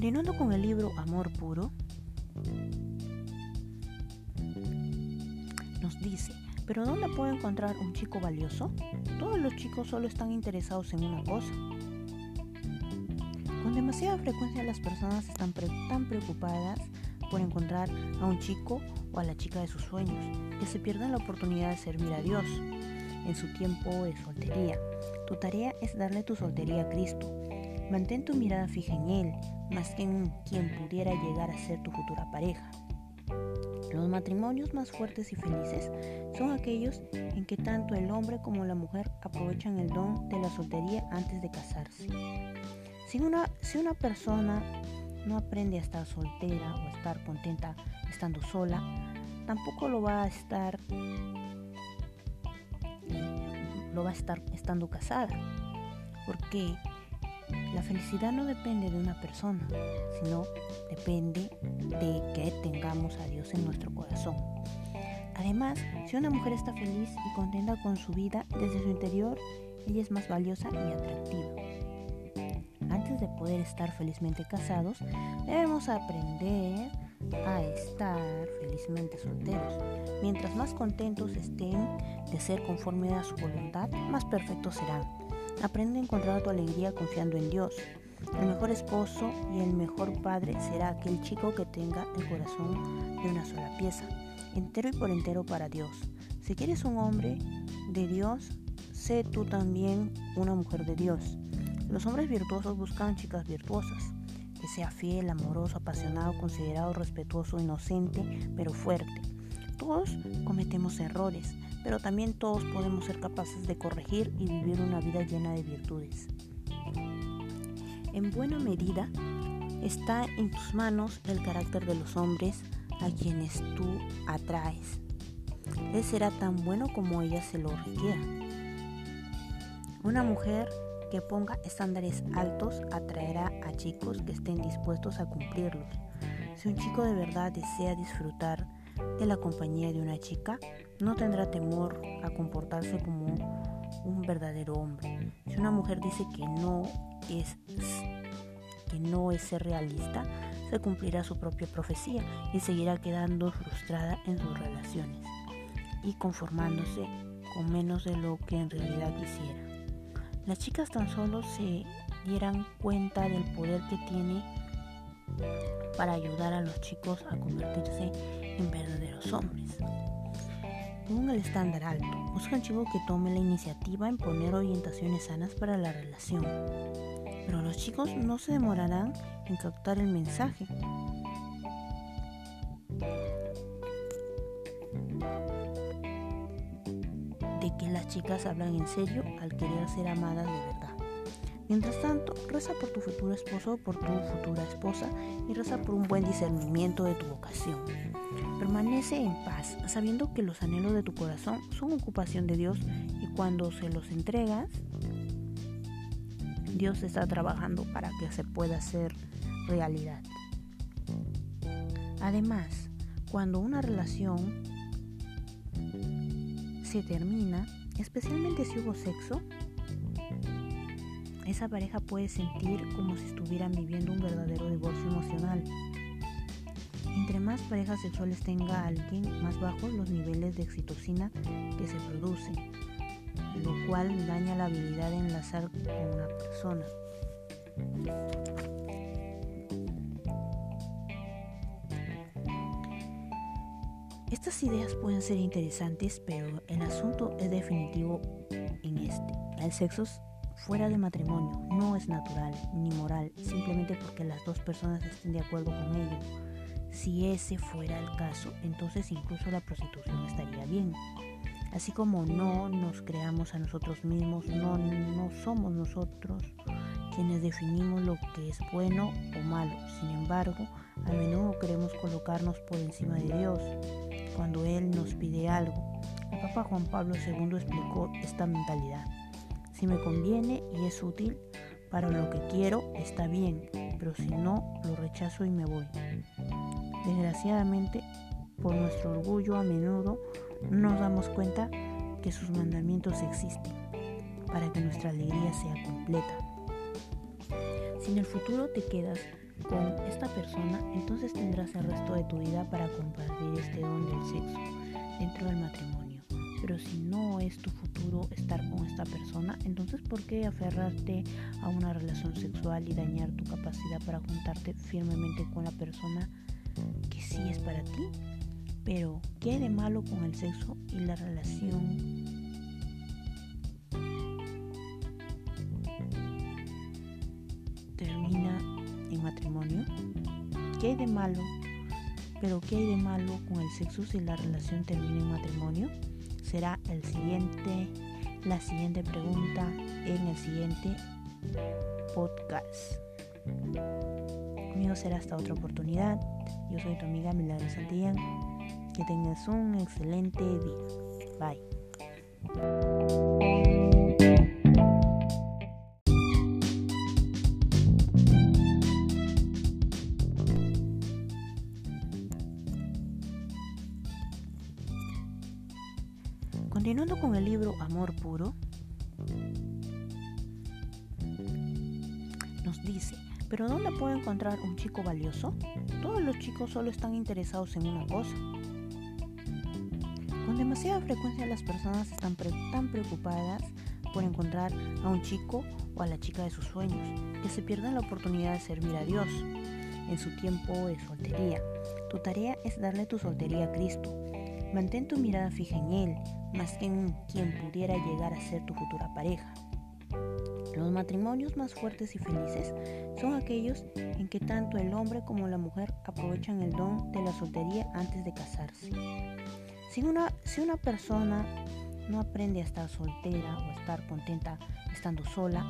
Continuando con el libro Amor Puro, nos dice, ¿pero dónde puedo encontrar un chico valioso? Todos los chicos solo están interesados en una cosa. Con demasiada frecuencia las personas están tan preocupadas por encontrar a un chico o a la chica de sus sueños, que se pierden la oportunidad de servir a Dios en su tiempo de soltería. Tu tarea es darle tu soltería a Cristo. Mantén tu mirada fija en Él, más que en quien pudiera llegar a ser tu futura pareja. Los matrimonios más fuertes y felices son aquellos en que tanto el hombre como la mujer aprovechan el don de la soltería antes de casarse. Si una, si una persona no aprende a estar soltera o estar contenta estando sola, tampoco lo va a estar lo va a estar estando casada. Porque la felicidad no depende de una persona, sino depende de que tengamos a Dios en nuestro corazón. Además, si una mujer está feliz y contenta con su vida desde su interior, ella es más valiosa y atractiva antes de poder estar felizmente casados, debemos aprender a estar felizmente solteros. Mientras más contentos estén de ser conforme a su voluntad, más perfectos serán. Aprende a encontrar tu alegría confiando en Dios. El mejor esposo y el mejor padre será aquel chico que tenga el corazón de una sola pieza, entero y por entero para Dios. Si quieres un hombre de Dios, sé tú también una mujer de Dios. Los hombres virtuosos buscan chicas virtuosas, que sea fiel, amoroso, apasionado, considerado, respetuoso, inocente, pero fuerte. Todos cometemos errores, pero también todos podemos ser capaces de corregir y vivir una vida llena de virtudes. En buena medida está en tus manos el carácter de los hombres a quienes tú atraes. Él será tan bueno como ella se lo requiera. Una mujer que ponga estándares altos atraerá a chicos que estén dispuestos a cumplirlos. Si un chico de verdad desea disfrutar de la compañía de una chica, no tendrá temor a comportarse como un verdadero hombre. Si una mujer dice que no es que no es ser realista, se cumplirá su propia profecía y seguirá quedando frustrada en sus relaciones y conformándose con menos de lo que en realidad quisiera las chicas tan solo se dieran cuenta del poder que tiene para ayudar a los chicos a convertirse en verdaderos hombres. Pongan el estándar alto. Busca un chico que tome la iniciativa en poner orientaciones sanas para la relación. Pero los chicos no se demorarán en captar el mensaje. de que las chicas hablan en serio al querer ser amadas de verdad. Mientras tanto, reza por tu futuro esposo o por tu futura esposa y reza por un buen discernimiento de tu vocación. Permanece en paz, sabiendo que los anhelos de tu corazón son ocupación de Dios y cuando se los entregas, Dios está trabajando para que se pueda hacer realidad. Además, cuando una relación se termina, especialmente si hubo sexo, esa pareja puede sentir como si estuvieran viviendo un verdadero divorcio emocional. Entre más parejas sexuales tenga alguien, más bajos los niveles de excitocina que se producen, lo cual daña la habilidad de enlazar con una persona. Estas ideas pueden ser interesantes, pero el asunto es definitivo en este. El sexo fuera de matrimonio no es natural ni moral, simplemente porque las dos personas estén de acuerdo con ello. Si ese fuera el caso, entonces incluso la prostitución estaría bien. Así como no nos creamos a nosotros mismos, no, no somos nosotros quienes definimos lo que es bueno o malo. Sin embargo, a menudo queremos colocarnos por encima de Dios cuando Él nos pide algo. El Papa Juan Pablo II explicó esta mentalidad. Si me conviene y es útil para lo que quiero, está bien, pero si no, lo rechazo y me voy. Desgraciadamente, por nuestro orgullo a menudo no nos damos cuenta que sus mandamientos existen para que nuestra alegría sea completa. Si en el futuro te quedas con esta persona, entonces tendrás el resto de tu vida para compartir este don del sexo dentro del matrimonio. Pero si no es tu futuro estar con esta persona, entonces ¿por qué aferrarte a una relación sexual y dañar tu capacidad para juntarte firmemente con la persona que sí es para ti? Pero, ¿qué hay de malo con el sexo y la relación termina en matrimonio? ¿Qué hay de malo? Pero ¿qué hay de malo con el sexo si la relación termina en matrimonio? Será el siguiente, la siguiente pregunta en el siguiente podcast. Conmigo será hasta otra oportunidad. Yo soy tu amiga Milagro Santillán. Que tengas un excelente día. Bye. Continuando con el libro Amor Puro, nos dice, ¿pero dónde puedo encontrar un chico valioso? Todos los chicos solo están interesados en una cosa. Con demasiada frecuencia las personas están tan preocupadas por encontrar a un chico o a la chica de sus sueños, que se pierden la oportunidad de servir a Dios en su tiempo de soltería. Tu tarea es darle tu soltería a Cristo. Mantén tu mirada fija en Él, más que en quien pudiera llegar a ser tu futura pareja. Los matrimonios más fuertes y felices son aquellos en que tanto el hombre como la mujer aprovechan el don de la soltería antes de casarse. Si una, si una persona no aprende a estar soltera o a estar contenta estando sola,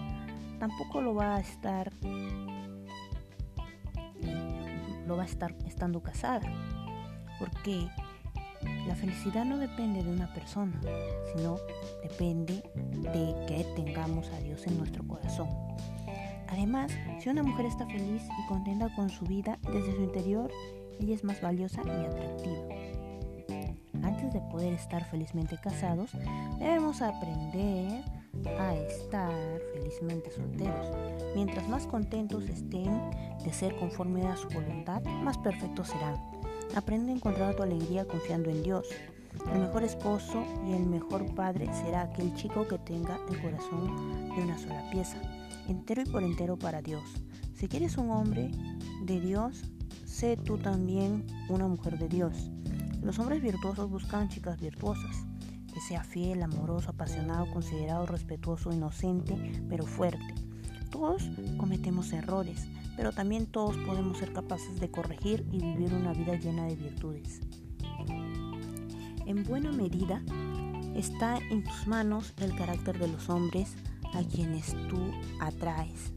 tampoco lo va a estar lo va a estar estando casada. Porque la felicidad no depende de una persona, sino depende de que tengamos a Dios en nuestro corazón. Además, si una mujer está feliz y contenta con su vida desde su interior, ella es más valiosa y atractiva. Antes de poder estar felizmente casados, debemos aprender a estar felizmente solteros. Mientras más contentos estén de ser conforme a su voluntad, más perfectos serán. Aprende a encontrar tu alegría confiando en Dios. El mejor esposo y el mejor padre será aquel chico que tenga el corazón de una sola pieza, entero y por entero para Dios. Si quieres un hombre de Dios, sé tú también una mujer de Dios. Los hombres virtuosos buscan chicas virtuosas, que sea fiel, amoroso, apasionado, considerado, respetuoso, inocente, pero fuerte. Todos cometemos errores, pero también todos podemos ser capaces de corregir y vivir una vida llena de virtudes. En buena medida está en tus manos el carácter de los hombres a quienes tú atraes.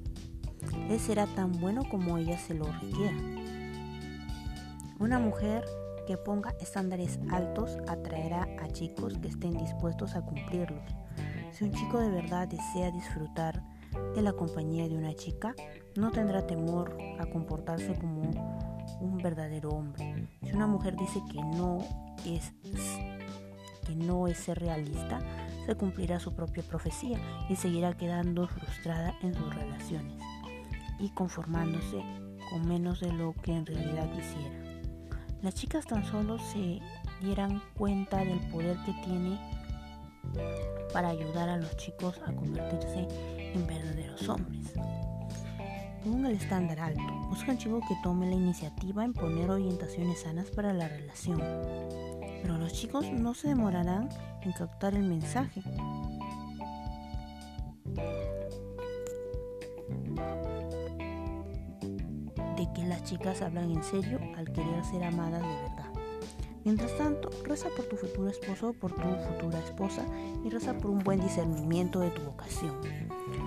Él será tan bueno como ella se lo requiera. Una mujer que ponga estándares altos atraerá a chicos que estén dispuestos a cumplirlos. Si un chico de verdad desea disfrutar de la compañía de una chica, no tendrá temor a comportarse como un verdadero hombre. Si una mujer dice que no es que no es ser realista, se cumplirá su propia profecía y seguirá quedando frustrada en sus relaciones y conformándose con menos de lo que en realidad quisiera. Las chicas tan solo se dieran cuenta del poder que tiene para ayudar a los chicos a convertirse en verdaderos hombres. Pongan el estándar alto. Buscan chico que tome la iniciativa en poner orientaciones sanas para la relación. Pero los chicos no se demorarán en captar el mensaje. De que las chicas hablan en serio al querer ser amadas de verdad. Mientras tanto, reza por tu futuro esposo o por tu futura esposa y reza por un buen discernimiento de tu vocación.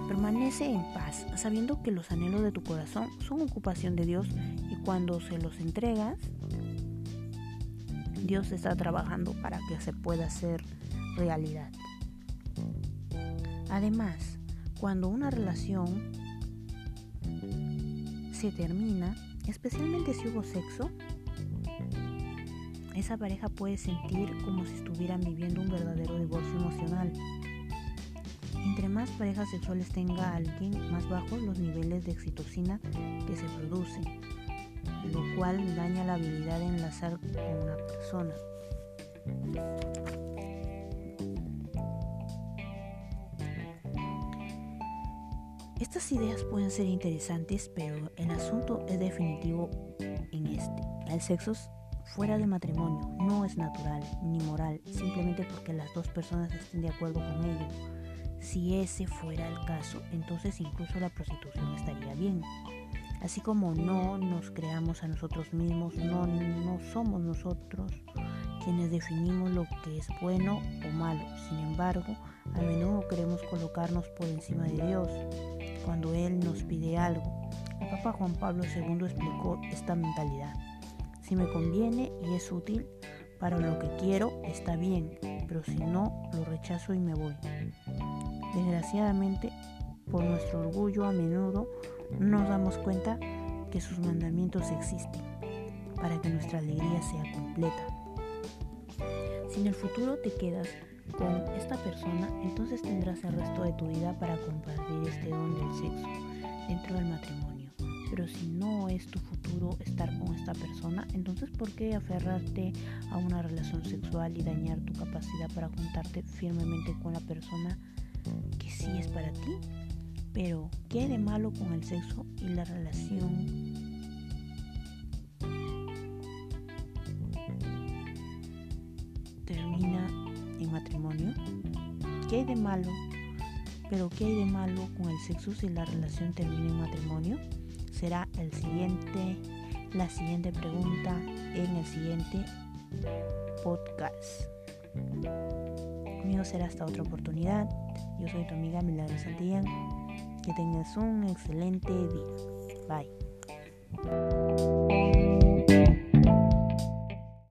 Permanece en paz, sabiendo que los anhelos de tu corazón son ocupación de Dios y cuando se los entregas, Dios está trabajando para que se pueda hacer realidad. Además, cuando una relación se termina, especialmente si hubo sexo, esa pareja puede sentir como si estuvieran viviendo un verdadero divorcio emocional. Entre más parejas sexuales tenga alguien, más bajos los niveles de excitocina que se producen, lo cual daña la habilidad de enlazar con una persona. Estas ideas pueden ser interesantes, pero el asunto es definitivo en este. El sexo fuera de matrimonio no es natural ni moral, simplemente porque las dos personas estén de acuerdo con ello. Si ese fuera el caso, entonces incluso la prostitución estaría bien. Así como no nos creamos a nosotros mismos, no, no somos nosotros quienes definimos lo que es bueno o malo. Sin embargo, a menudo queremos colocarnos por encima de Dios cuando Él nos pide algo. El Papa Juan Pablo II explicó esta mentalidad. Si me conviene y es útil para lo que quiero, está bien, pero si no, lo rechazo y me voy. Desgraciadamente, por nuestro orgullo a menudo no nos damos cuenta que sus mandamientos existen para que nuestra alegría sea completa. Si en el futuro te quedas con esta persona, entonces tendrás el resto de tu vida para compartir este don del sexo dentro del matrimonio. Pero si no es tu futuro estar con esta persona, entonces ¿por qué aferrarte a una relación sexual y dañar tu capacidad para juntarte firmemente con la persona que sí es para ti? Pero, ¿qué hay de malo con el sexo y la relación termina en matrimonio? ¿Qué hay de malo? Pero ¿qué hay de malo con el sexo si la relación termina en matrimonio? será el siguiente, la siguiente pregunta en el siguiente podcast. Mío será hasta otra oportunidad. Yo soy tu amiga Milagros Díaz. Que tengas un excelente día. Bye.